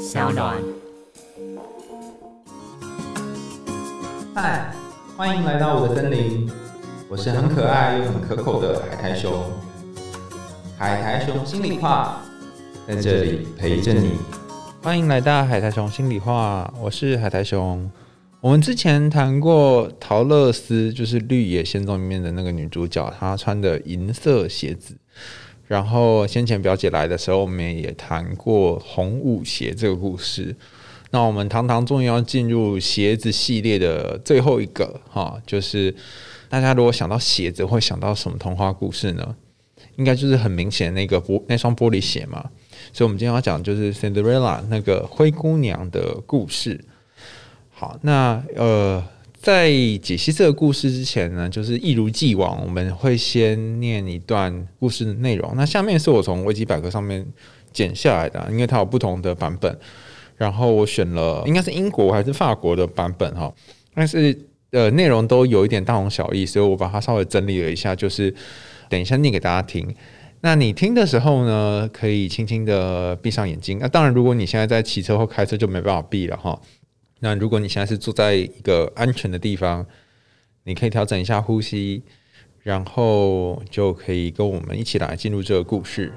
小暖。嗨，欢迎来到我的森林，我是很可爱又很可口的海苔熊。海苔熊心里话，在这里陪着你。欢迎来到海苔熊心里话，我是海苔熊。我们之前谈过陶乐斯，就是《绿野仙踪》里面的那个女主角，她穿的银色鞋子。然后先前表姐来的时候，我们也谈过红舞鞋这个故事。那我们堂堂终于要进入鞋子系列的最后一个哈，就是大家如果想到鞋子，会想到什么童话故事呢？应该就是很明显那个玻那双玻璃鞋嘛。所以，我们今天要讲就是 Cinderella 那个灰姑娘的故事。好，那呃，在解析这个故事之前呢，就是一如既往，我们会先念一段故事的内容。那下面是我从维基百科上面剪下来的，因为它有不同的版本。然后我选了应该是英国还是法国的版本哈，但是呃内容都有一点大同小异，所以我把它稍微整理了一下，就是等一下念给大家听。那你听的时候呢，可以轻轻的闭上眼睛。那当然，如果你现在在骑车或开车，就没办法闭了哈。那如果你现在是坐在一个安全的地方，你可以调整一下呼吸，然后就可以跟我们一起来进入这个故事。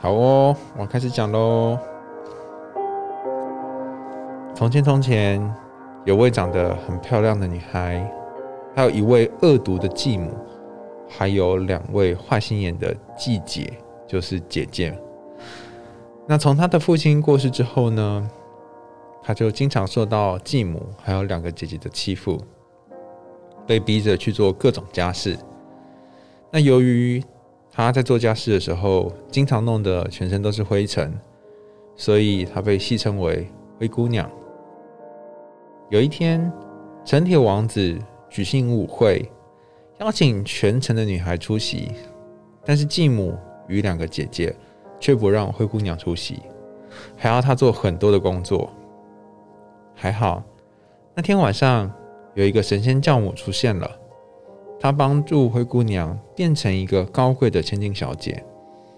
好哦，我开始讲喽。从前，从前有位长得很漂亮的女孩，还有一位恶毒的继母，还有两位坏心眼的继姐，就是姐姐。那从她的父亲过世之后呢？他就经常受到继母还有两个姐姐的欺负，被逼着去做各种家事。那由于他在做家事的时候，经常弄得全身都是灰尘，所以他被戏称为灰姑娘。有一天，城铁王子举行舞会，邀请全城的女孩出席，但是继母与两个姐姐却不让灰姑娘出席，还要她做很多的工作。还好，那天晚上有一个神仙教母出现了，她帮助灰姑娘变成一个高贵的千金小姐，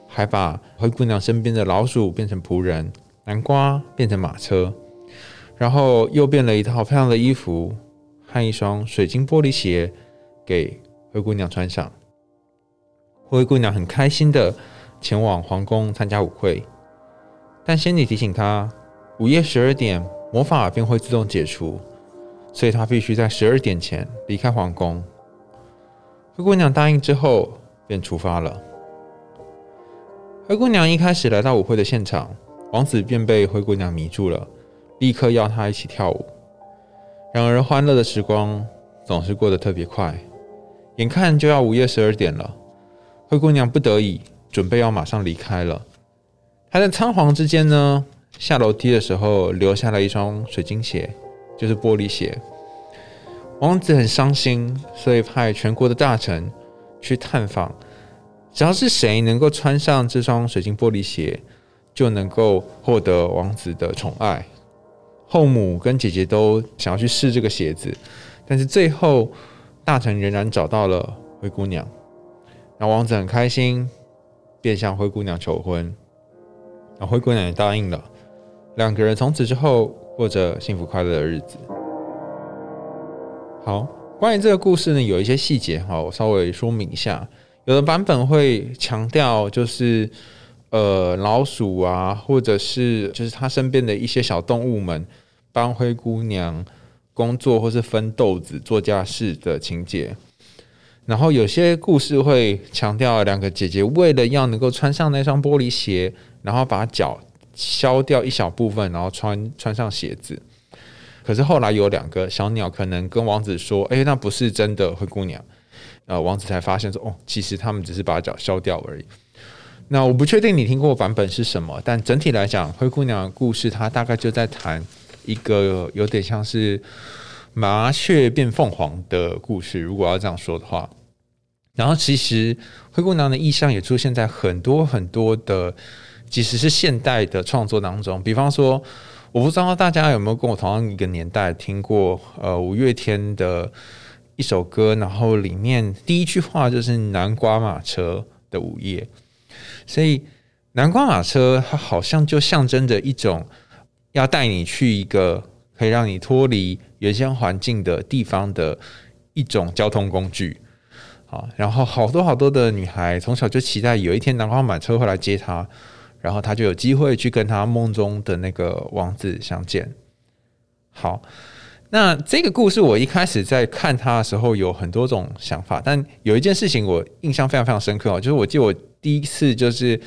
还把灰姑娘身边的老鼠变成仆人，南瓜变成马车，然后又变了一套漂亮的衣服和一双水晶玻璃鞋给灰姑娘穿上。灰姑娘很开心的前往皇宫参加舞会，但仙女提醒她，午夜十二点。魔法便会自动解除，所以她必须在十二点前离开皇宫。灰姑娘答应之后，便出发了。灰姑娘一开始来到舞会的现场，王子便被灰姑娘迷住了，立刻邀她一起跳舞。然而，欢乐的时光总是过得特别快，眼看就要午夜十二点了，灰姑娘不得已准备要马上离开了。她在仓皇之间呢？下楼梯的时候，留下了一双水晶鞋，就是玻璃鞋。王子很伤心，所以派全国的大臣去探访，只要是谁能够穿上这双水晶玻璃鞋，就能够获得王子的宠爱。后母跟姐姐都想要去试这个鞋子，但是最后大臣仍然找到了灰姑娘。然后王子很开心，便向灰姑娘求婚。然后灰姑娘也答应了。两个人从此之后过着幸福快乐的日子。好，关于这个故事呢，有一些细节哈，我稍微说明一下。有的版本会强调，就是呃，老鼠啊，或者是就是他身边的一些小动物们帮灰姑娘工作或是分豆子做家事的情节。然后有些故事会强调两个姐姐为了要能够穿上那双玻璃鞋，然后把脚。削掉一小部分，然后穿穿上鞋子。可是后来有两个小鸟可能跟王子说：“哎，那不是真的灰姑娘。”呃，王子才发现说：“哦，其实他们只是把脚削掉而已。”那我不确定你听过版本是什么，但整体来讲，灰姑娘的故事它大概就在谈一个有点像是麻雀变凤凰的故事。如果要这样说的话，然后其实灰姑娘的意象也出现在很多很多的。即使是现代的创作当中，比方说，我不知道大家有没有跟我同样一个年代听过，呃，五月天的一首歌，然后里面第一句话就是“南瓜马车的午夜”，所以南瓜马车它好像就象征着一种要带你去一个可以让你脱离原先环境的地方的一种交通工具。好，然后好多好多的女孩从小就期待有一天南瓜马车会来接她，然后他就有机会去跟他梦中的那个王子相见。好。那这个故事，我一开始在看它的时候有很多种想法，但有一件事情我印象非常非常深刻哦，就是我记得我第一次就是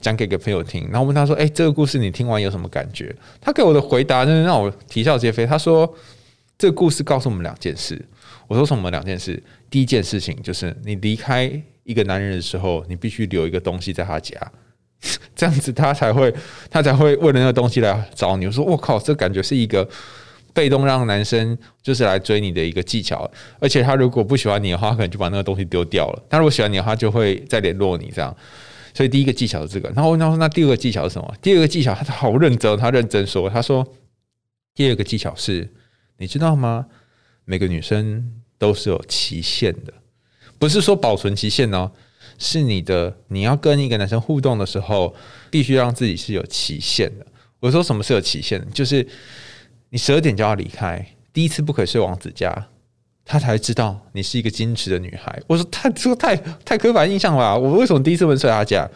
讲给一个朋友听，然后问他说：“哎，这个故事你听完有什么感觉？”他给我的回答真是让我啼笑皆非。他说：“这个故事告诉我们两件事。”我说：“什么两件事？第一件事情就是你离开一个男人的时候，你必须留一个东西在他家，这样子他才会他才会为了那个东西来找你。”我说：“我靠，这感觉是一个。”被动让男生就是来追你的一个技巧，而且他如果不喜欢你的话，可能就把那个东西丢掉了。他如果喜欢你的话，就会再联络你这样。所以第一个技巧是这个。然后我问他：“那第二个技巧是什么？”第二个技巧，他好认真，他认真说：“他说第二个技巧是，你知道吗？每个女生都是有期限的，不是说保存期限哦，是你的你要跟一个男生互动的时候，必须让自己是有期限的。我说什么是有期限的？就是。你十二点就要离开，第一次不可以睡王子家，他才知道你是一个矜持的女孩。我说太这个太太刻板印象了，我为什么第一次问睡他家？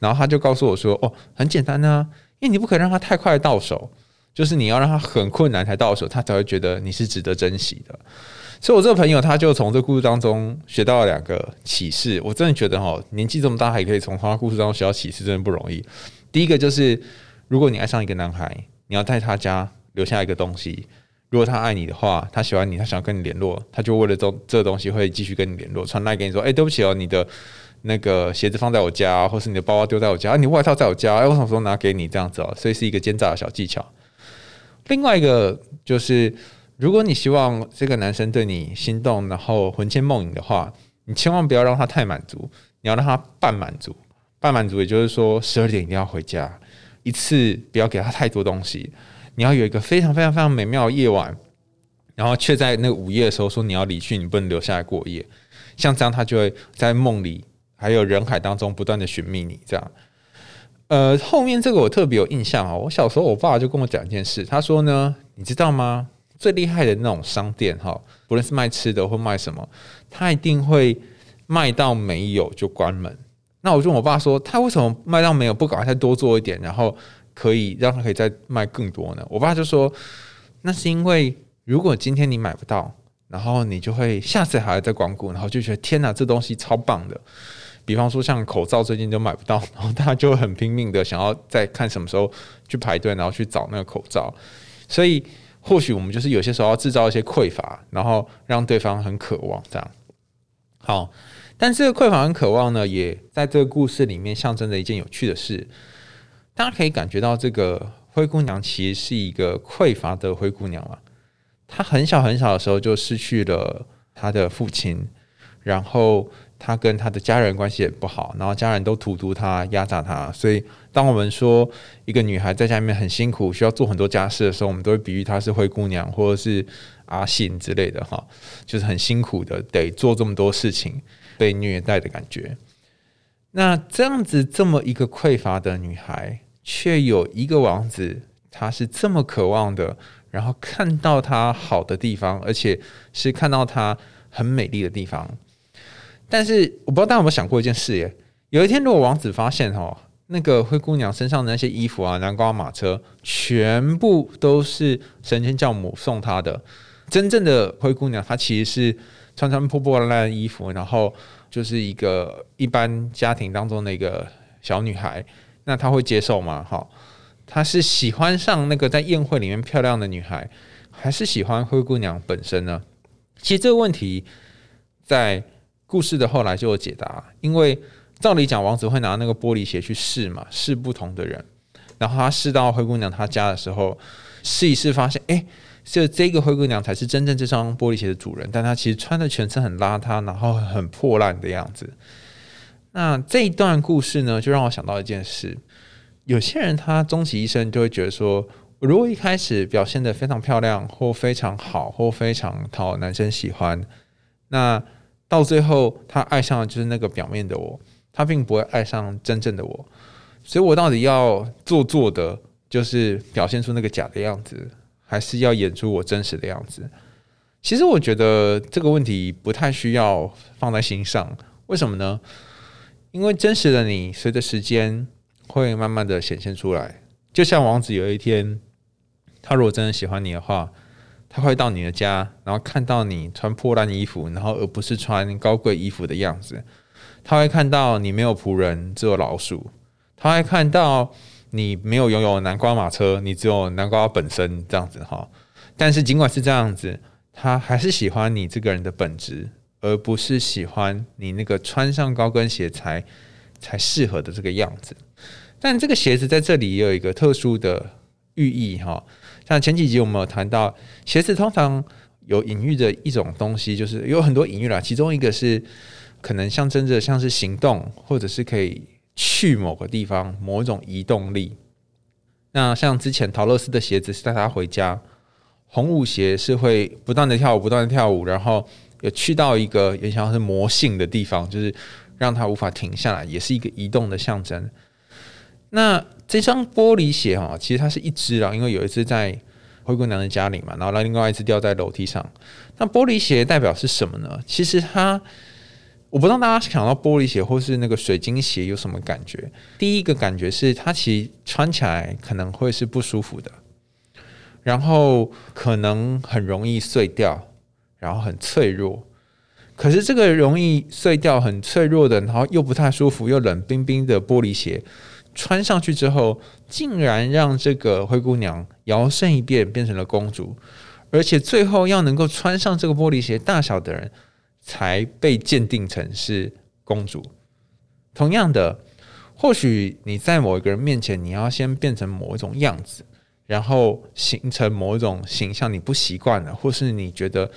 然后他就告诉我说：“哦，很简单呢，因为你不可以让他太快到手，就是你要让他很困难才到手，他才会觉得你是值得珍惜的。”所以，我这个朋友他就从这故事当中学到了两个启示。我真的觉得哈，年纪这么大还可以从他故事当中学到启示，真的不容易。第一个就是，如果你爱上一个男孩，你要在他家。留下一个东西，如果他爱你的话，他喜欢你，他想跟你联络，他就为了这这东西会继续跟你联络，传来给你说：“哎，对不起哦，你的那个鞋子放在我家，或是你的包包丢在我家，你外套在我家，哎，我什么时候拿给你？这样子哦，所以是一个奸诈的小技巧。另外一个就是，如果你希望这个男生对你心动，然后魂牵梦萦的话，你千万不要让他太满足，你要让他半满足。半满足也就是说，十二点一定要回家，一次不要给他太多东西。你要有一个非常非常非常美妙的夜晚，然后却在那个午夜的时候说你要离去，你不能留下来过夜。像这样，他就会在梦里还有人海当中不断的寻觅你。这样，呃，后面这个我特别有印象啊。我小时候，我爸就跟我讲一件事，他说呢，你知道吗？最厉害的那种商店哈，不论是卖吃的或卖什么，他一定会卖到没有就关门。那我就问我爸说，他为什么卖到没有不赶快再多做一点，然后？可以让他可以再卖更多呢？我爸就说，那是因为如果今天你买不到，然后你就会下次还要再光顾，然后就觉得天哪，这东西超棒的。比方说像口罩，最近就买不到，然后大家就很拼命的想要再看什么时候去排队，然后去找那个口罩。所以或许我们就是有些时候要制造一些匮乏，然后让对方很渴望这样。好，但这个匮乏很渴望呢，也在这个故事里面象征着一件有趣的事。大家可以感觉到，这个灰姑娘其实是一个匮乏的灰姑娘嘛。她很小很小的时候就失去了她的父亲，然后她跟她的家人关系也不好，然后家人都荼毒她、压榨她。所以，当我们说一个女孩在家里面很辛苦，需要做很多家事的时候，我们都会比喻她是灰姑娘或者是阿信之类的哈，就是很辛苦的，得做这么多事情，被虐待的感觉。那这样子，这么一个匮乏的女孩。却有一个王子，他是这么渴望的，然后看到她好的地方，而且是看到她很美丽的地方。但是我不知道大家有没有想过一件事耶？有一天，如果王子发现哦，那个灰姑娘身上的那些衣服啊，南瓜马车，全部都是神仙教母送她的，真正的灰姑娘她其实是穿穿破破烂烂的衣服，然后就是一个一般家庭当中的一个小女孩。那他会接受吗？哈，他是喜欢上那个在宴会里面漂亮的女孩，还是喜欢灰姑娘本身呢？其实这个问题在故事的后来就有解答。因为照理讲，王子会拿那个玻璃鞋去试嘛，试不同的人。然后他试到灰姑娘她家的时候，试一试发现，哎，就这个灰姑娘才是真正这双玻璃鞋的主人。但她其实穿的全身很邋遢，然后很破烂的样子。那这一段故事呢，就让我想到一件事：有些人他终其一生就会觉得说，如果一开始表现的非常漂亮，或非常好，或非常讨男生喜欢，那 到最后他爱上的就是那个表面的我，他并不会爱上真正的我。所以我到底要做作的，就是表现出那个假的样子，还是要演出我真实的样子？其实我觉得这个问题不太需要放在心上。为什么呢？因为真实的你，随着时间会慢慢的显现出来。就像王子有一天，他如果真的喜欢你的话，他会到你的家，然后看到你穿破烂衣服，然后而不是穿高贵衣服的样子。他会看到你没有仆人，只有老鼠。他会看到你没有拥有南瓜马车，你只有南瓜本身这样子哈。但是尽管是这样子，他还是喜欢你这个人的本质，而不是喜欢你那个穿上高跟鞋才才适合的这个样子。但这个鞋子在这里也有一个特殊的寓意哈。像前几集我们有谈到，鞋子通常有隐喻的一种东西，就是有很多隐喻啦。其中一个是可能象征着像是行动，或者是可以去某个地方某一种移动力。那像之前陶乐斯的鞋子是带他回家，红舞鞋是会不断的跳舞，不断的跳舞，然后有去到一个也像是魔性的地方，就是让他无法停下来，也是一个移动的象征。那这双玻璃鞋哈，其实它是一只啊，因为有一只在灰姑娘的家里嘛，然后另外一只掉在楼梯上。那玻璃鞋代表是什么呢？其实它，我不知道大家想到玻璃鞋或是那个水晶鞋有什么感觉。第一个感觉是它其实穿起来可能会是不舒服的，然后可能很容易碎掉，然后很脆弱。可是这个容易碎掉、很脆弱的，然后又不太舒服、又冷冰冰的玻璃鞋。穿上去之后，竟然让这个灰姑娘摇身一变变成了公主，而且最后要能够穿上这个玻璃鞋大小的人，才被鉴定成是公主。同样的，或许你在某一个人面前，你要先变成某一种样子，然后形成某一种形象，你不习惯了，或是你觉得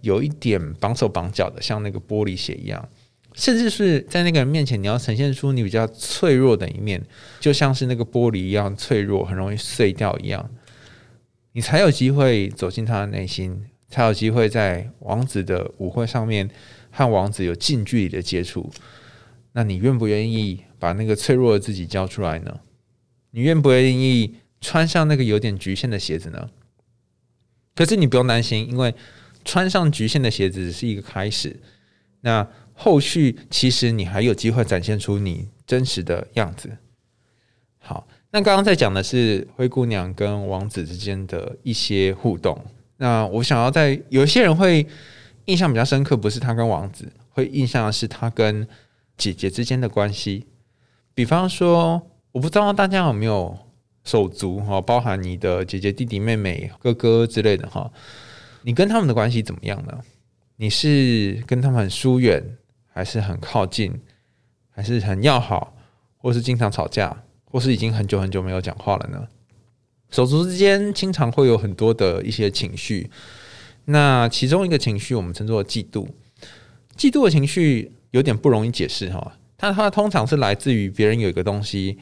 有一点绑手绑脚的，像那个玻璃鞋一样。甚至是在那个人面前，你要呈现出你比较脆弱的一面，就像是那个玻璃一样脆弱，很容易碎掉一样，你才有机会走进他的内心，才有机会在王子的舞会上面和王子有近距离的接触。那你愿不愿意把那个脆弱的自己交出来呢？你愿不愿意穿上那个有点局限的鞋子呢？可是你不用担心，因为穿上局限的鞋子只是一个开始。那后续其实你还有机会展现出你真实的样子。好，那刚刚在讲的是灰姑娘跟王子之间的一些互动。那我想要在有些人会印象比较深刻，不是他跟王子，会印象的是他跟姐姐之间的关系。比方说，我不知道大家有没有手足哈，包含你的姐姐、弟弟、妹妹、哥哥之类的哈，你跟他们的关系怎么样呢？你是跟他们很疏远？还是很靠近，还是很要好，或是经常吵架，或是已经很久很久没有讲话了呢？手足之间经常会有很多的一些情绪，那其中一个情绪我们称作嫉妒。嫉妒的情绪有点不容易解释哈，它它通常是来自于别人有一个东西，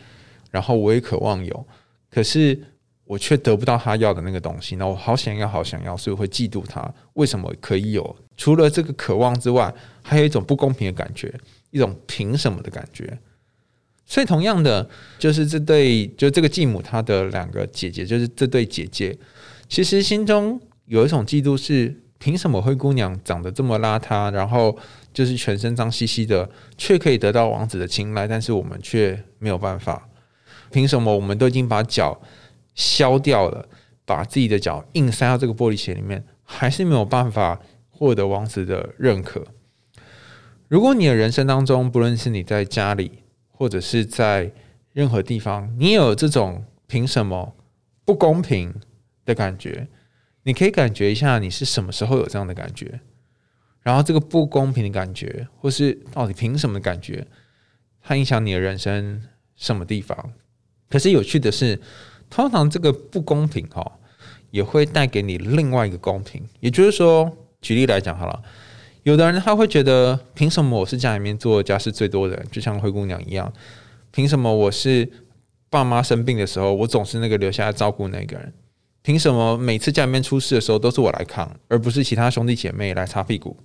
然后我也渴望有，可是。我却得不到他要的那个东西，那我好想要，好想要，所以会嫉妒他。为什么可以有？除了这个渴望之外，还有一种不公平的感觉，一种凭什么的感觉。所以，同样的，就是这对，就这个继母她的两个姐姐，就是这对姐姐，其实心中有一种嫉妒，是凭什么灰姑娘长得这么邋遢，然后就是全身脏兮兮的，却可以得到王子的青睐，但是我们却没有办法？凭什么我们都已经把脚？削掉了，把自己的脚硬塞到这个玻璃鞋里面，还是没有办法获得王子的认可。如果你的人生当中，不论是你在家里，或者是在任何地方，你有这种凭什么不公平的感觉，你可以感觉一下，你是什么时候有这样的感觉？然后这个不公平的感觉，或是到底凭什么感觉，它影响你的人生什么地方？可是有趣的是。通常这个不公平哈，也会带给你另外一个公平。也就是说，举例来讲好了，有的人他会觉得，凭什么我是家里面做家事最多的人，就像灰姑娘一样？凭什么我是爸妈生病的时候，我总是那个留下来照顾那个人？凭什么每次家里面出事的时候都是我来扛，而不是其他兄弟姐妹来擦屁股？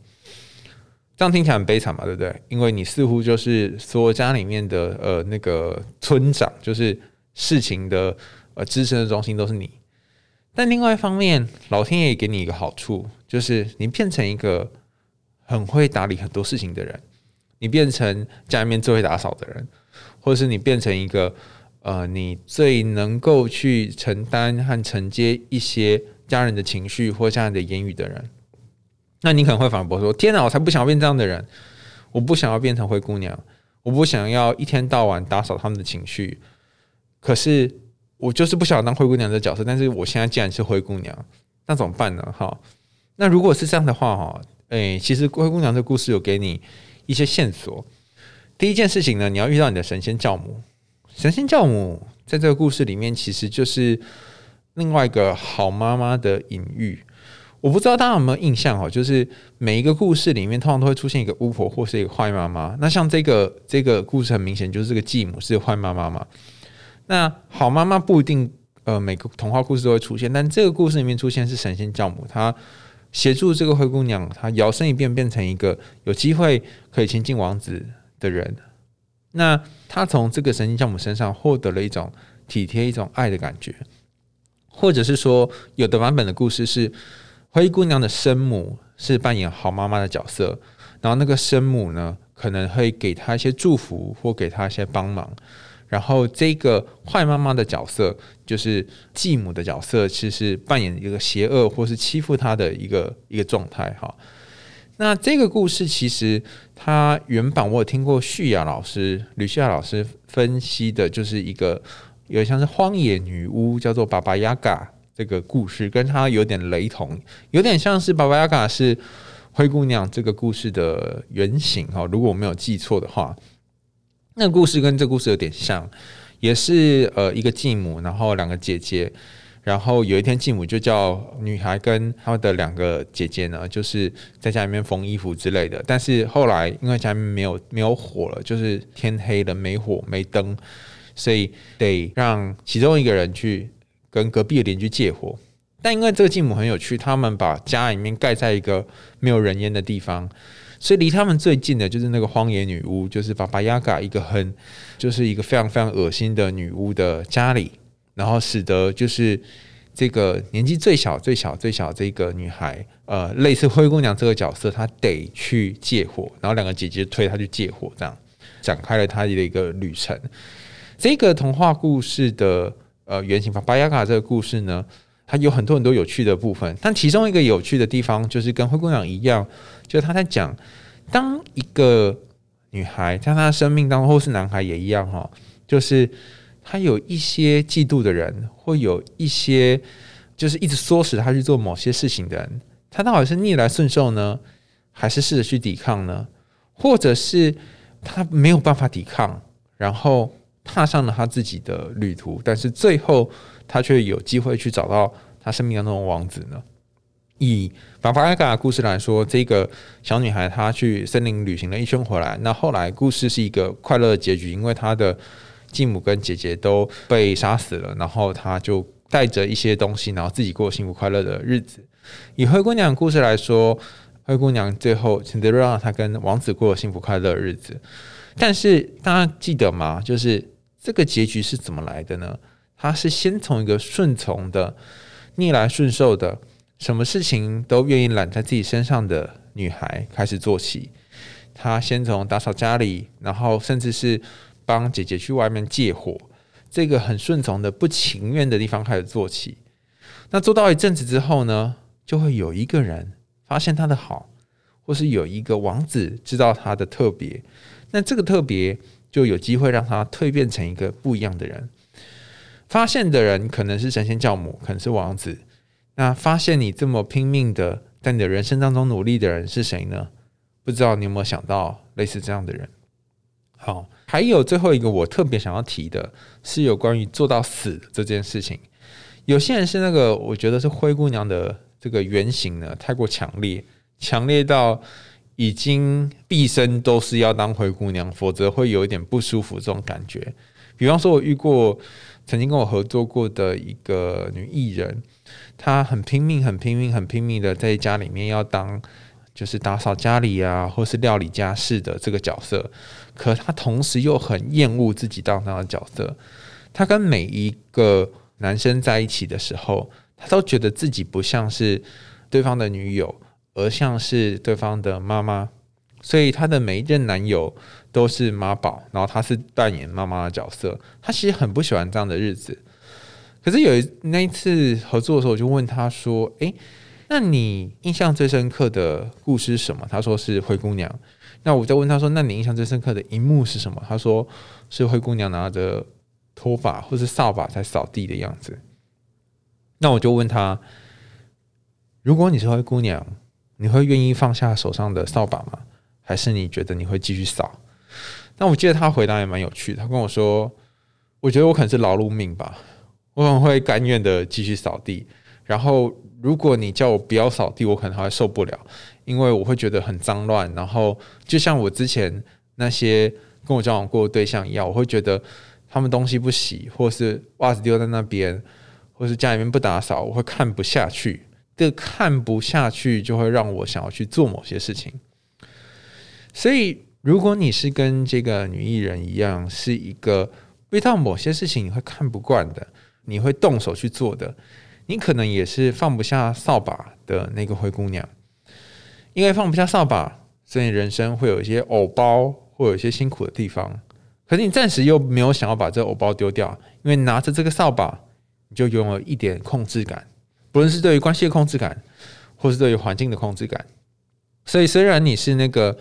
这样听起来很悲惨嘛，对不对？因为你似乎就是说家里面的呃那个村长，就是事情的呃支撑的中心都是你。但另外一方面，老天爷也给你一个好处，就是你变成一个很会打理很多事情的人，你变成家里面最会打扫的人，或者是你变成一个呃你最能够去承担和承接一些家人的情绪或家人的言语的人。那你可能会反驳说：“天哪，我才不想要变这样的人！我不想要变成灰姑娘，我不想要一天到晚打扫他们的情绪。可是我就是不想当灰姑娘的角色。但是我现在既然是灰姑娘，那怎么办呢？哈，那如果是这样的话，哈，诶，其实灰姑娘这故事有给你一些线索。第一件事情呢，你要遇到你的神仙教母。神仙教母在这个故事里面，其实就是另外一个好妈妈的隐喻。”我不知道大家有没有印象哈，就是每一个故事里面通常都会出现一个巫婆或是一个坏妈妈。那像这个这个故事很明显就是这个继母是坏妈妈嘛。那好妈妈不一定呃每个童话故事都会出现，但这个故事里面出现是神仙教母，她协助这个灰姑娘，她摇身一变变成一个有机会可以亲近王子的人。那她从这个神仙教母身上获得了一种体贴、一种爱的感觉，或者是说有的版本的故事是。灰姑娘的生母是扮演好妈妈的角色，然后那个生母呢，可能会给她一些祝福或给她一些帮忙，然后这个坏妈妈的角色就是继母的角色，其实扮演一个邪恶或是欺负她的一个一个状态。哈，那这个故事其实它原版我有听过旭雅老师吕旭雅老师分析的，就是一个有像是荒野女巫，叫做巴巴雅嘎。这个故事跟他有点雷同，有点像是巴巴雅嘎是灰姑娘这个故事的原型哈。如果我没有记错的话，那个故事跟这故事有点像，也是呃一个继母，然后两个姐姐，然后有一天继母就叫女孩跟她的两个姐姐呢，就是在家里面缝衣服之类的。但是后来因为家里面没有没有火了，就是天黑了，没火没灯，所以得让其中一个人去。跟隔壁的邻居借火，但因为这个继母很有趣，他们把家里面盖在一个没有人烟的地方，所以离他们最近的就是那个荒野女巫，就是巴巴亚嘎一个很就是一个非常非常恶心的女巫的家里，然后使得就是这个年纪最小最小最小这个女孩，呃，类似灰姑娘这个角色，她得去借火，然后两个姐姐推她去借火，这样展开了她的一个旅程。这个童话故事的。呃，原型巴巴雅嘎这个故事呢，它有很多很多有趣的部分，但其中一个有趣的地方就是跟灰姑娘一样，就是他在讲，当一个女孩在她的生命当中，或是男孩也一样哈，就是他有一些嫉妒的人，会有一些就是一直唆使他去做某些事情的人，他到底是逆来顺受呢，还是试着去抵抗呢？或者是他没有办法抵抗，然后？踏上了他自己的旅途，但是最后他却有机会去找到他生命当中的王子呢。以巴巴亚嘎的故事来说，这个小女孩她去森林旅行了一圈回来，那后来故事是一个快乐的结局，因为她的继母跟姐姐都被杀死了，然后她就带着一些东西，然后自己过幸福快乐的日子。以灰姑娘的故事来说，灰姑娘最后选择让她跟王子过幸福快乐的日子，但是大家记得吗？就是。这个结局是怎么来的呢？他是先从一个顺从的、逆来顺受的、什么事情都愿意揽在自己身上的女孩开始做起。他先从打扫家里，然后甚至是帮姐姐去外面借火，这个很顺从的、不情愿的地方开始做起。那做到一阵子之后呢，就会有一个人发现他的好，或是有一个王子知道他的特别。那这个特别。就有机会让他蜕变成一个不一样的人。发现的人可能是神仙教母，可能是王子。那发现你这么拼命的在你的人生当中努力的人是谁呢？不知道你有没有想到类似这样的人？好，还有最后一个我特别想要提的是有关于做到死这件事情。有些人是那个，我觉得是灰姑娘的这个原型呢，太过强烈，强烈到。已经毕生都是要当灰姑娘，否则会有一点不舒服这种感觉。比方说，我遇过曾经跟我合作过的一个女艺人，她很拼命、很拼命、很拼命的在家里面要当就是打扫家里啊，或是料理家事的这个角色，可她同时又很厌恶自己当那样的角色。她跟每一个男生在一起的时候，她都觉得自己不像是对方的女友，而像是对方的妈妈。所以她的每一任男友都是妈宝，然后她是扮演妈妈的角色。她其实很不喜欢这样的日子。可是有一那一次合作的时候，我就问她说：“诶，那你印象最深刻的故事是什么？”她说是灰姑娘。那我再问她说：“那你印象最深刻的一幕是什么？”她说是灰姑娘拿着拖把或是扫把在扫地的样子。那我就问她：“如果你是灰姑娘，你会愿意放下手上的扫把吗？”还是你觉得你会继续扫？那我记得他回答也蛮有趣的。他跟我说：“我觉得我可能是劳碌命吧，我可能会甘愿的继续扫地。然后如果你叫我不要扫地，我可能还会受不了，因为我会觉得很脏乱。然后就像我之前那些跟我交往过的对象一样，我会觉得他们东西不洗，或是袜子丢在那边，或是家里面不打扫，我会看不下去。这看不下去就会让我想要去做某些事情。”所以，如果你是跟这个女艺人一样，是一个遇到某些事情你会看不惯的，你会动手去做的，你可能也是放不下扫把的那个灰姑娘。因为放不下扫把，所以人生会有一些藕包，会有一些辛苦的地方。可是你暂时又没有想要把这个藕包丢掉，因为拿着这个扫把，你就拥有一点控制感，不论是对于关系的控制感，或是对于环境的控制感。所以，虽然你是那个。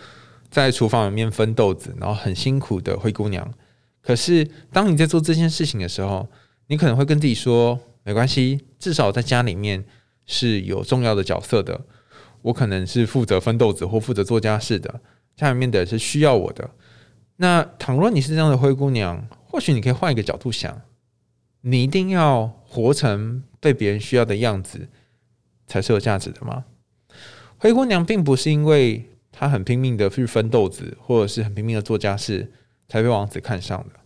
在厨房里面分豆子，然后很辛苦的灰姑娘。可是当你在做这件事情的时候，你可能会跟自己说：“没关系，至少在家里面是有重要的角色的。我可能是负责分豆子或负责做家事的，家里面的是需要我的。那倘若你是这样的灰姑娘，或许你可以换一个角度想：你一定要活成被别人需要的样子才是有价值的吗？灰姑娘并不是因为。他很拼命的去分豆子，或者是很拼命的做家事，才被王子看上的，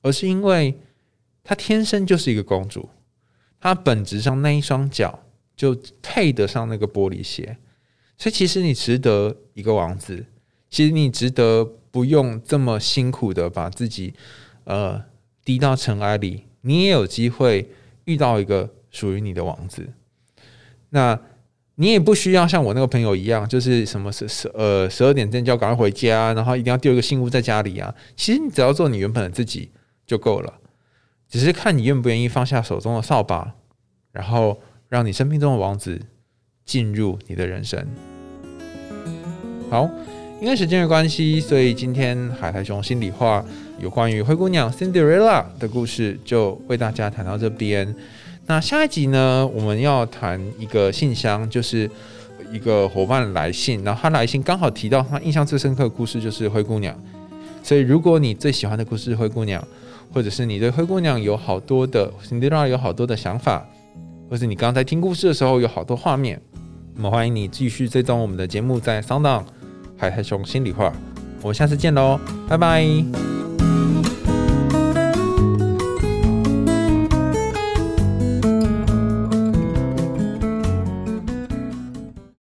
而是因为她天生就是一个公主，她本质上那一双脚就配得上那个玻璃鞋，所以其实你值得一个王子，其实你值得不用这么辛苦的把自己呃低到尘埃里，你也有机会遇到一个属于你的王子，那。你也不需要像我那个朋友一样，就是什么十十呃十二点钟就要赶快回家，然后一定要丢一个信物在家里啊。其实你只要做你原本的自己就够了，只是看你愿不愿意放下手中的扫把，然后让你生命中的王子进入你的人生。好，因为时间的关系，所以今天海苔熊心里话有关于灰姑娘 Cinderella 的故事就为大家谈到这边。那下一集呢，我们要谈一个信箱，就是一个伙伴来信，然后他来信刚好提到他印象最深刻的故事就是灰姑娘。所以如果你最喜欢的故事是灰姑娘，或者是你对灰姑娘有好多的 Cinderella 有好多的想法，或是你刚刚在听故事的时候有好多画面，那么欢迎你继续追踪我们的节目在 Sound 海苔熊心里话。我们下次见喽，拜拜。